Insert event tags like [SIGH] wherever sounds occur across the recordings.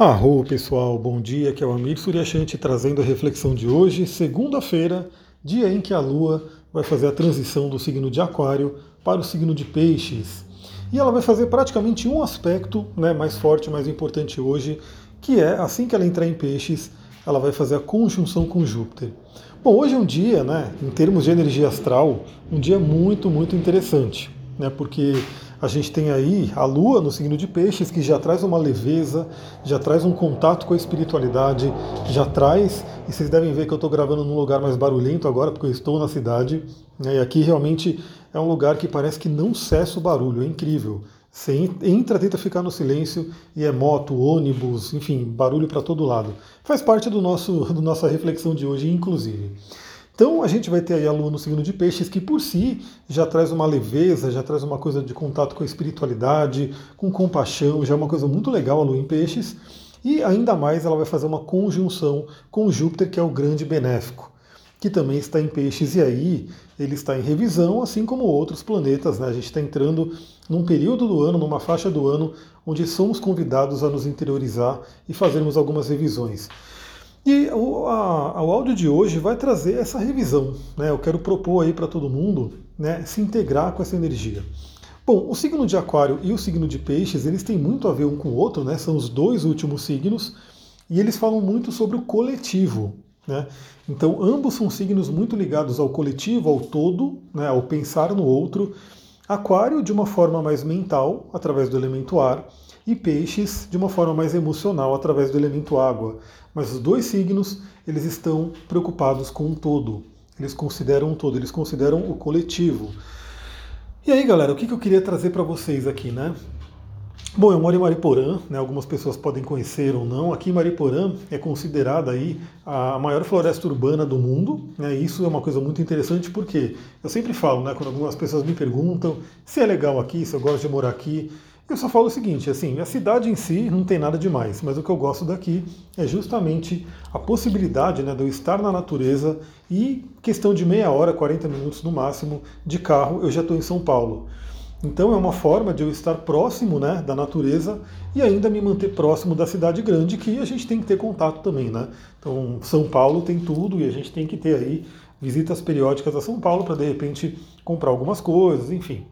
Arro pessoal, bom dia, aqui é o Amir Suryashanti trazendo a reflexão de hoje, segunda-feira, dia em que a Lua vai fazer a transição do signo de Aquário para o signo de Peixes. E ela vai fazer praticamente um aspecto né, mais forte, mais importante hoje, que é assim que ela entrar em Peixes, ela vai fazer a conjunção com Júpiter. Bom, hoje é um dia, né, em termos de energia astral, um dia muito, muito interessante, né, porque a gente tem aí a Lua no signo de Peixes, que já traz uma leveza, já traz um contato com a espiritualidade, já traz, e vocês devem ver que eu estou gravando num lugar mais barulhento agora, porque eu estou na cidade, né, e aqui realmente é um lugar que parece que não cessa o barulho, é incrível. Você entra, tenta ficar no silêncio e é moto, ônibus, enfim, barulho para todo lado. Faz parte do nosso, [LAUGHS] do nossa reflexão de hoje, inclusive. Então a gente vai ter aí a Lua no signo de Peixes, que por si já traz uma leveza, já traz uma coisa de contato com a espiritualidade, com compaixão, já é uma coisa muito legal a Lua em Peixes. E ainda mais ela vai fazer uma conjunção com Júpiter, que é o grande benéfico, que também está em Peixes, e aí ele está em revisão, assim como outros planetas. Né? A gente está entrando num período do ano, numa faixa do ano, onde somos convidados a nos interiorizar e fazermos algumas revisões. E o, a, o áudio de hoje vai trazer essa revisão. Né? Eu quero propor aí para todo mundo né, se integrar com essa energia. Bom, o signo de Aquário e o signo de Peixes, eles têm muito a ver um com o outro, né? São os dois últimos signos e eles falam muito sobre o coletivo, né? Então, ambos são signos muito ligados ao coletivo, ao todo, né, ao pensar no outro. Aquário de uma forma mais mental, através do elemento ar, e Peixes de uma forma mais emocional, através do elemento água. Mas os dois signos, eles estão preocupados com o todo. Eles consideram o todo, eles consideram o coletivo. E aí, galera, o que eu queria trazer para vocês aqui, né? Bom, eu moro em Mariporã, né? algumas pessoas podem conhecer ou não. Aqui em Mariporã é considerada aí a maior floresta urbana do mundo. Né? Isso é uma coisa muito interessante porque eu sempre falo, né, quando algumas pessoas me perguntam se é legal aqui, se eu gosto de morar aqui. Eu só falo o seguinte, assim, a cidade em si não tem nada demais, mas o que eu gosto daqui é justamente a possibilidade né, de eu estar na natureza e questão de meia hora, 40 minutos no máximo de carro, eu já estou em São Paulo. Então é uma forma de eu estar próximo né, da natureza e ainda me manter próximo da cidade grande, que a gente tem que ter contato também. Né? Então São Paulo tem tudo e a gente tem que ter aí visitas periódicas a São Paulo para de repente comprar algumas coisas, enfim.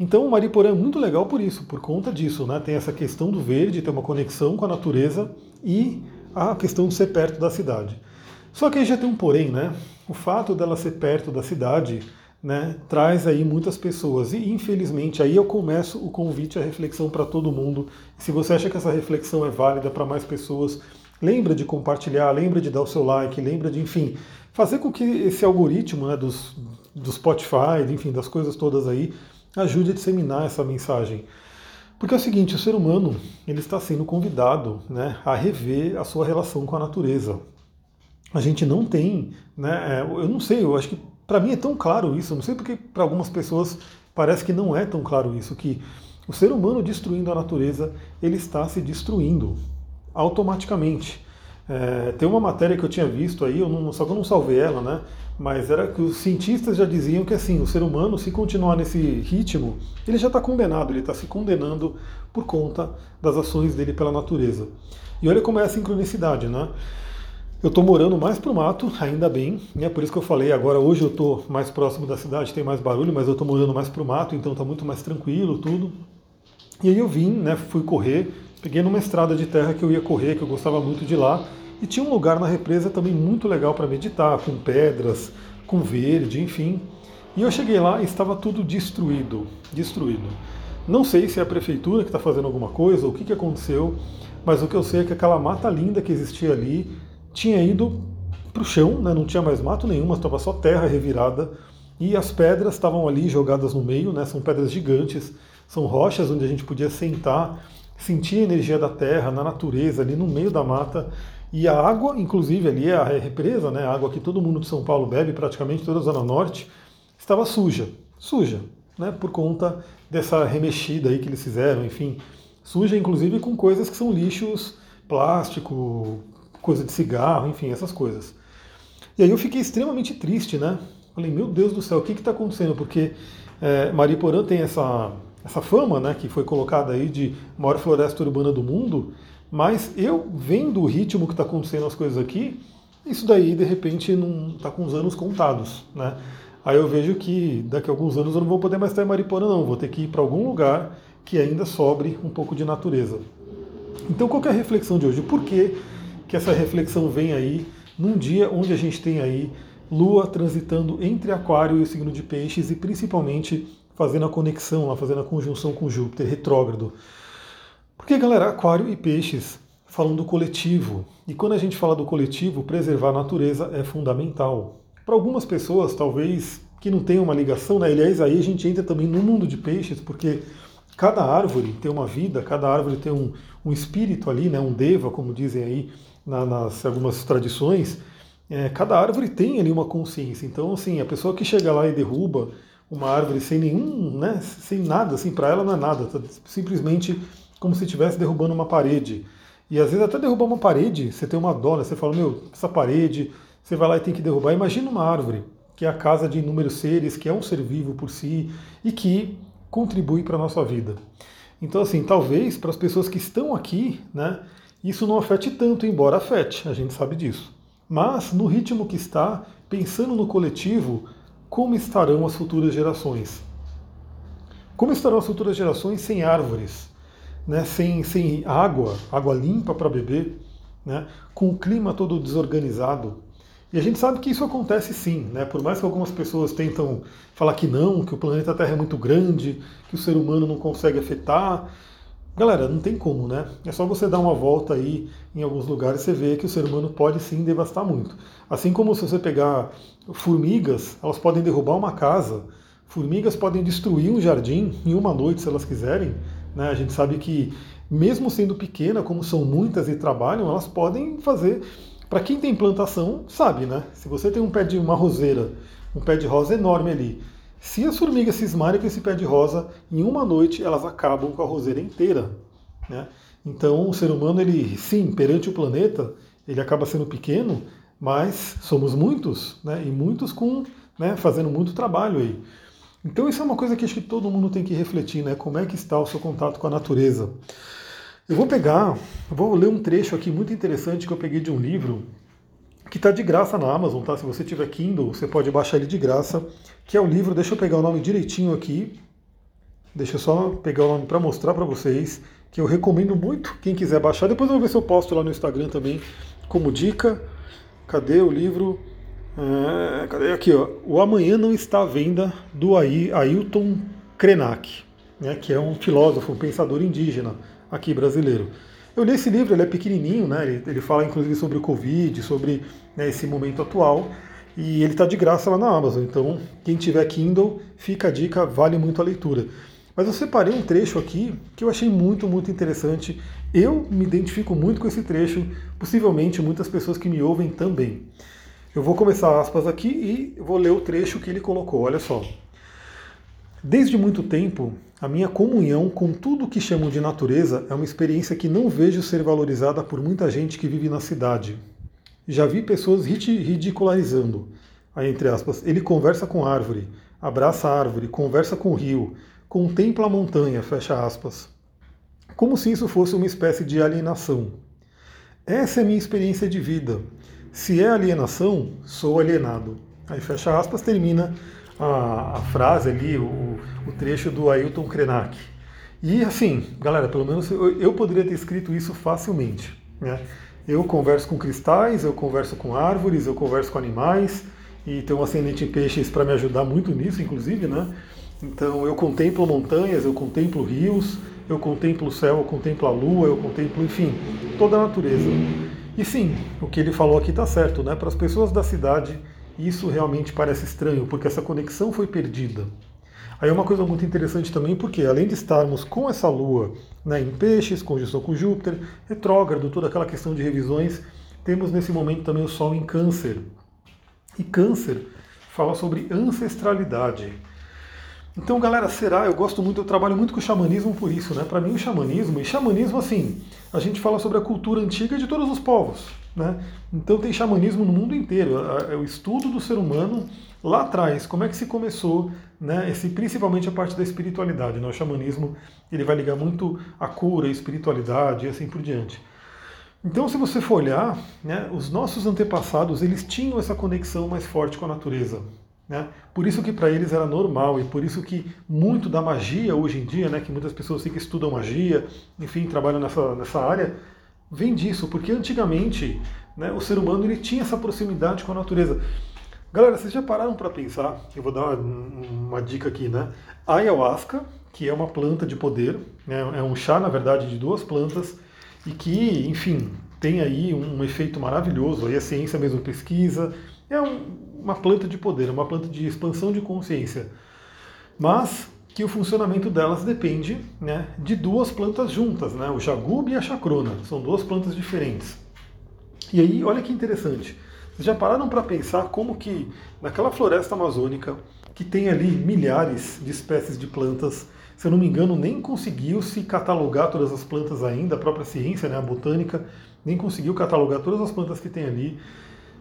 Então o Mariporã é muito legal por isso, por conta disso, né? Tem essa questão do verde, ter uma conexão com a natureza e a questão de ser perto da cidade. Só que aí já tem um porém, né? O fato dela ser perto da cidade, né, traz aí muitas pessoas. E infelizmente aí eu começo o convite à reflexão para todo mundo. Se você acha que essa reflexão é válida para mais pessoas, lembra de compartilhar, lembra de dar o seu like, lembra de, enfim, fazer com que esse algoritmo né, dos, do Spotify, enfim, das coisas todas aí, ajude a disseminar essa mensagem. Porque é o seguinte, o ser humano ele está sendo convidado né, a rever a sua relação com a natureza. A gente não tem, né, é, eu não sei, eu acho que para mim é tão claro isso, eu não sei porque para algumas pessoas parece que não é tão claro isso, que o ser humano destruindo a natureza, ele está se destruindo automaticamente. É, tem uma matéria que eu tinha visto aí, eu não, só que eu não salvei ela, né? Mas era que os cientistas já diziam que assim, o ser humano, se continuar nesse ritmo, ele já está condenado, ele está se condenando por conta das ações dele pela natureza. E olha como é a sincronicidade, né? Eu estou morando mais para o mato, ainda bem, né? Por isso que eu falei, agora hoje eu estou mais próximo da cidade, tem mais barulho, mas eu estou morando mais para o mato, então está muito mais tranquilo, tudo. E aí eu vim, né? Fui correr, peguei numa estrada de terra que eu ia correr, que eu gostava muito de lá. E tinha um lugar na represa também muito legal para meditar, com pedras, com verde, enfim. E eu cheguei lá e estava tudo destruído, destruído. Não sei se é a prefeitura que está fazendo alguma coisa ou o que, que aconteceu, mas o que eu sei é que aquela mata linda que existia ali tinha ido para o chão, né? não tinha mais mato nenhum, estava só terra revirada e as pedras estavam ali jogadas no meio, né? são pedras gigantes, são rochas onde a gente podia sentar, sentir a energia da terra, na natureza, ali no meio da mata. E a água, inclusive ali é a represa, né, a água que todo mundo de São Paulo bebe, praticamente toda a Zona Norte, estava suja. Suja, né, por conta dessa remexida aí que eles fizeram, enfim. Suja, inclusive, com coisas que são lixos, plástico, coisa de cigarro, enfim, essas coisas. E aí eu fiquei extremamente triste, né? Falei, meu Deus do céu, o que está acontecendo? Porque é, Mariporã tem essa, essa fama, né, que foi colocada aí de maior floresta urbana do mundo, Mas eu vendo o ritmo que está acontecendo as coisas aqui, isso daí de repente não está com os anos contados, né? Aí eu vejo que daqui a alguns anos eu não vou poder mais estar em Mariporã, não. Vou ter que ir para algum lugar que ainda sobre um pouco de natureza. Então, qual é a reflexão de hoje? Por que, que essa reflexão vem aí num dia onde a gente tem aí Lua transitando entre Aquário e o signo de Peixes e principalmente fazendo a conexão, fazendo a conjunção com Júpiter retrógrado? Porque, galera, Aquário e Peixes falam do coletivo. E quando a gente fala do coletivo, preservar a natureza é fundamental. Para algumas pessoas, talvez, que não tenham uma ligação, né? aliás, aí a gente entra também no mundo de peixes, porque cada árvore tem uma vida, cada árvore tem um, um espírito ali, né? um deva, como dizem aí na, nas algumas tradições. É, cada árvore tem ali uma consciência. Então, assim, a pessoa que chega lá e derruba uma árvore sem nenhum, né, sem nada, assim, para ela não é nada, tá simplesmente como se estivesse derrubando uma parede. E às vezes até derrubar uma parede, você tem uma dó, né? Você fala, meu, essa parede, você vai lá e tem que derrubar. Imagina uma árvore, que é a casa de inúmeros seres, que é um ser vivo por si e que contribui para a nossa vida. Então, assim, talvez para as pessoas que estão aqui, né, isso não afete tanto, embora afete, a gente sabe disso. Mas, no ritmo que está, pensando no coletivo, como estarão as futuras gerações? Como estarão as futuras gerações sem árvores, né, sem, sem água, água limpa para beber, né, com o clima todo desorganizado? E a gente sabe que isso acontece sim, né? Por mais que algumas pessoas tentam falar que não, que o planeta Terra é muito grande, que o ser humano não consegue afetar. Galera, não tem como, né? É só você dar uma volta aí em alguns lugares você vê que o ser humano pode sim devastar muito. Assim como se você pegar formigas, elas podem derrubar uma casa, formigas podem destruir um jardim em uma noite se elas quiserem. Né? A gente sabe que, mesmo sendo pequena, como são muitas e trabalham, elas podem fazer para quem tem plantação, sabe, né? Se você tem um pé de uma roseira, um pé de rosa enorme ali, se as formigas cismarem com esse pé de rosa, em uma noite elas acabam com a roseira inteira. Né? Então o ser humano, ele sim, perante o planeta, ele acaba sendo pequeno, mas somos muitos, né? e muitos com né, fazendo muito trabalho aí. Então isso é uma coisa que acho que todo mundo tem que refletir, né? Como é que está o seu contato com a natureza? Eu vou pegar, vou ler um trecho aqui muito interessante que eu peguei de um livro que está de graça na Amazon, tá? Se você tiver Kindle, você pode baixar ele de graça, que é o livro, deixa eu pegar o nome direitinho aqui, deixa eu só pegar o nome para mostrar para vocês, que eu recomendo muito, quem quiser baixar, depois eu vou ver se eu posto lá no Instagram também, como dica, cadê o livro? É, cadê aqui, ó, O Amanhã Não Está à Venda, do Ailton Krenak, né, que é um filósofo, um pensador indígena, aqui brasileiro. Eu li esse livro, ele é pequenininho, né? ele, ele fala inclusive sobre o Covid, sobre né, esse momento atual, e ele está de graça lá na Amazon. Então, quem tiver Kindle, fica a dica, vale muito a leitura. Mas eu separei um trecho aqui que eu achei muito, muito interessante. Eu me identifico muito com esse trecho, possivelmente muitas pessoas que me ouvem também. Eu vou começar aspas aqui e vou ler o trecho que ele colocou. Olha só. Desde muito tempo, a minha comunhão com tudo que chamo de natureza é uma experiência que não vejo ser valorizada por muita gente que vive na cidade. Já vi pessoas ridicularizando. Aí, entre aspas, ele conversa com árvore, abraça a árvore, conversa com o rio, contempla a montanha, fecha aspas. Como se isso fosse uma espécie de alienação. Essa é a minha experiência de vida. Se é alienação, sou alienado. Aí fecha aspas, termina a, a frase ali, o, o, trecho do Ailton Krenak. E assim, galera, pelo menos eu, eu poderia ter escrito isso facilmente. Né? Eu converso com cristais, eu converso com árvores, eu converso com animais, e tenho um ascendente em peixes para me ajudar muito nisso, inclusive, né? Então eu contemplo montanhas, eu contemplo rios, eu contemplo o céu, eu contemplo a lua, eu contemplo, enfim, toda a natureza. E sim, o que ele falou aqui está certo, né? Para as pessoas da cidade, isso realmente parece estranho, porque essa conexão foi perdida. Aí é uma coisa muito interessante também, porque além de estarmos com essa Lua né, em peixes, conjunção com Júpiter, retrógrado, toda aquela questão de revisões, temos nesse momento também o Sol em câncer. E câncer fala sobre ancestralidade. Então, galera, será? Eu gosto muito, eu trabalho muito com o xamanismo por isso, né? Para mim, o xamanismo, e xamanismo, assim, a gente fala sobre a cultura antiga de todos os povos, né? Então, tem xamanismo no mundo inteiro, é o estudo do ser humano lá atrás, como é que se começou, né? Esse, principalmente a parte da espiritualidade, né? O xamanismo, ele vai ligar muito a cura, a espiritualidade e assim por diante. Então, se você for olhar, né, os nossos antepassados eles tinham essa conexão mais forte com a natureza. Né? Por isso que para eles era normal e por isso que muito da magia hoje em dia, né, que muitas pessoas que estudam magia, enfim, trabalham nessa, nessa área, vem disso, porque antigamente né, o ser humano ele tinha essa proximidade com a natureza. Galera, vocês já pararam para pensar? Eu vou dar uma, uma, dica aqui, né? A ayahuasca, que é uma planta de poder, né, é um chá, na verdade, de duas plantas, e que, enfim, tem aí um efeito maravilhoso, aí a ciência mesmo pesquisa, é um, uma planta de poder, uma planta de expansão de consciência. Mas que o funcionamento delas depende né, de duas plantas juntas, né, o jagube e a chacrona, são duas plantas diferentes. E aí, olha que interessante, vocês já pararam para pensar como que naquela floresta amazônica, que tem ali milhares de espécies de plantas, se eu não me engano, nem conseguiu se catalogar todas as plantas ainda, a própria ciência, né, a botânica, nem conseguiu catalogar todas as plantas que tem ali.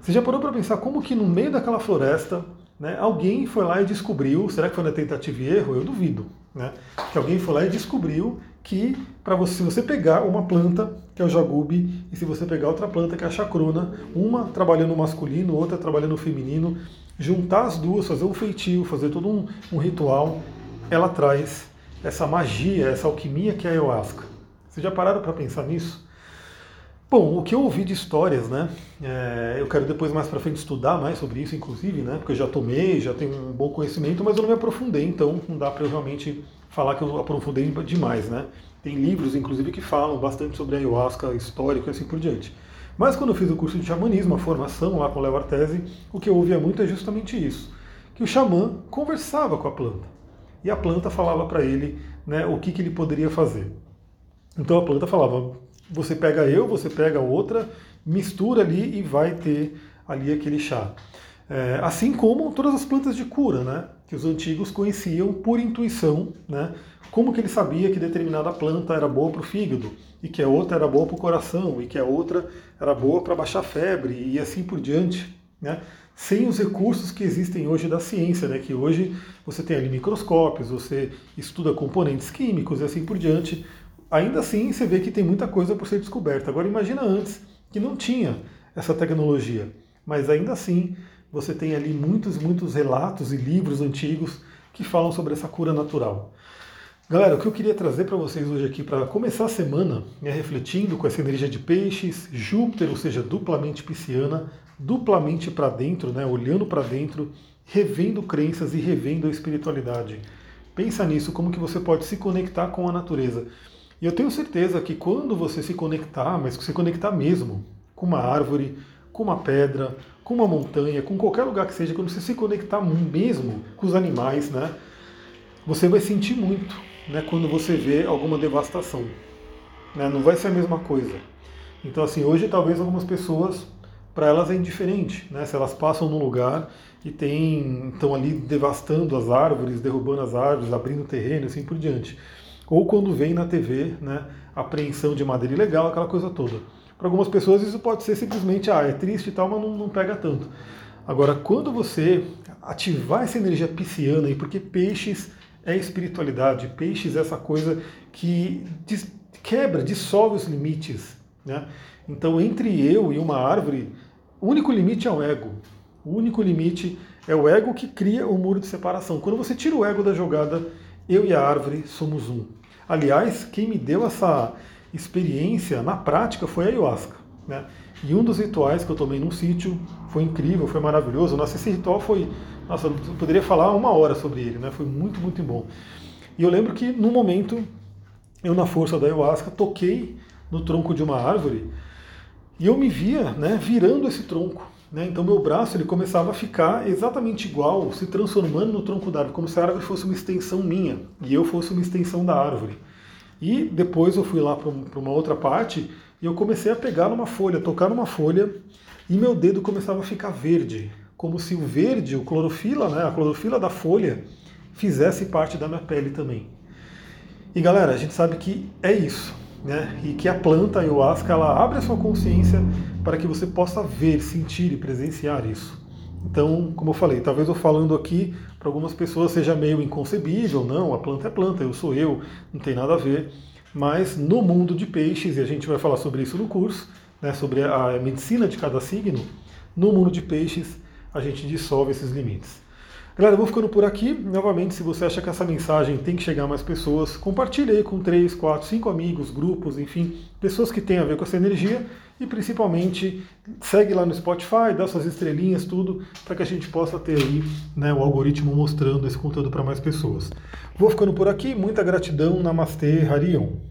Você já parou para pensar como que no meio daquela floresta, né, alguém foi lá e descobriu, será que foi na tentativa e erro? Eu duvido, né? Que alguém foi lá e descobriu que para você, se você pegar uma planta, que é o jagube, e se você pegar outra planta, que é a chacrona, uma trabalhando no masculino, outra trabalhando no feminino, juntar as duas, fazer um feitio, fazer todo um, um ritual, ela traz essa magia, essa alquimia que é a ayahuasca. Vocês já pararam para pensar nisso? Bom, o que eu ouvi de histórias, né? É, eu quero depois mais para frente estudar mais sobre isso, inclusive, né? Porque eu já tomei, já tenho um bom conhecimento, mas eu não me aprofundei, então não dá para eu realmente falar que eu aprofundei demais, né? Tem livros, inclusive, que falam bastante sobre ayahuasca histórico e assim por diante. Mas quando eu fiz o curso de xamanismo, a formação lá com o Léo Artesi, o que eu ouvia muito é justamente isso: que o xamã conversava com a planta e a planta falava para ele né, o que, que ele poderia fazer. Então a planta falava: você pega eu, você pega outra, mistura ali e vai ter ali aquele chá. É, assim como todas as plantas de cura, né, que os antigos conheciam por intuição, né, como que ele sabia que determinada planta era boa para o fígado, e que a outra era boa para o coração, e que a outra era boa para baixar febre, e assim por diante. Né? sem os recursos que existem hoje da ciência, né? que hoje você tem ali microscópios, você estuda componentes químicos e assim por diante. Ainda assim, você vê que tem muita coisa por ser descoberta. Agora, imagina antes, que não tinha essa tecnologia, mas ainda assim você tem ali muitos, muitos relatos e livros antigos que falam sobre essa cura natural. Galera, o que eu queria trazer para vocês hoje aqui para começar a semana é refletindo com essa energia de peixes, Júpiter, ou seja, duplamente pisciana, duplamente para dentro, né, olhando para dentro, revendo crenças e revendo a espiritualidade. Pensa nisso, como que você pode se conectar com a natureza. E eu tenho certeza que quando você se conectar, mas se conectar mesmo, com uma árvore, com uma pedra, com uma montanha, com qualquer lugar que seja, quando você se conectar mesmo com os animais, né, você vai sentir muito né, quando você vê alguma devastação. Né, não vai ser a mesma coisa. Então, assim, hoje talvez algumas pessoas para elas é indiferente, né? Se elas passam num lugar e tem, estão ali devastando as árvores, derrubando as árvores, abrindo terreno, assim por diante. Ou quando vem na TV, né, apreensão de madeira ilegal, aquela coisa toda. Para algumas pessoas isso pode ser simplesmente, ah, é triste e tal, mas não, não pega tanto. Agora, quando você ativar essa energia pisciana aí, porque peixes é espiritualidade, peixes é essa coisa que quebra, dissolve os limites, né? Então, entre eu e uma árvore, o único limite é o ego. O único limite é o ego que cria o muro de separação. Quando você tira o ego da jogada, eu e a árvore somos um. Aliás, quem me deu essa experiência na prática foi a ayahuasca. Né? E um dos rituais que eu tomei num sítio foi incrível, foi maravilhoso. Nossa, esse ritual foi. Nossa, eu poderia falar uma hora sobre ele, né? Foi muito, muito bom. E eu lembro que no momento, eu na força da ayahuasca, toquei no tronco de uma árvore e eu me via né, virando esse tronco. Né? Então meu braço ele começava a ficar exatamente igual, se transformando no tronco da árvore, como se a árvore fosse uma extensão minha e eu fosse uma extensão da árvore. E depois eu fui lá para uma outra parte e eu comecei a pegar numa folha, tocar numa folha e meu dedo começava a ficar verde, como se o verde, o clorofila, né, a clorofila da folha, fizesse parte da minha pele também. E galera, a gente sabe que é isso né? E que a planta ayahuasca ela abre a sua consciência para que você possa ver, sentir e presenciar isso. Então, como eu falei, talvez eu falando aqui para algumas pessoas seja meio inconcebível, não, a planta é planta, eu sou eu, não tem nada a ver. Mas no mundo de peixes, e a gente vai falar sobre isso no curso, né, sobre a medicina de cada signo, no mundo de peixes a gente dissolve esses limites. Galera, eu vou ficando por aqui. Novamente, se você acha que essa mensagem tem que chegar a mais pessoas, compartilhe aí com três, quatro, cinco amigos, grupos, enfim, pessoas que têm a ver com essa energia e principalmente segue lá no Spotify, dá suas estrelinhas, tudo, para que a gente possa ter aí né, o algoritmo mostrando esse conteúdo para mais pessoas. Vou ficando por aqui, muita gratidão, Namastê, Harion.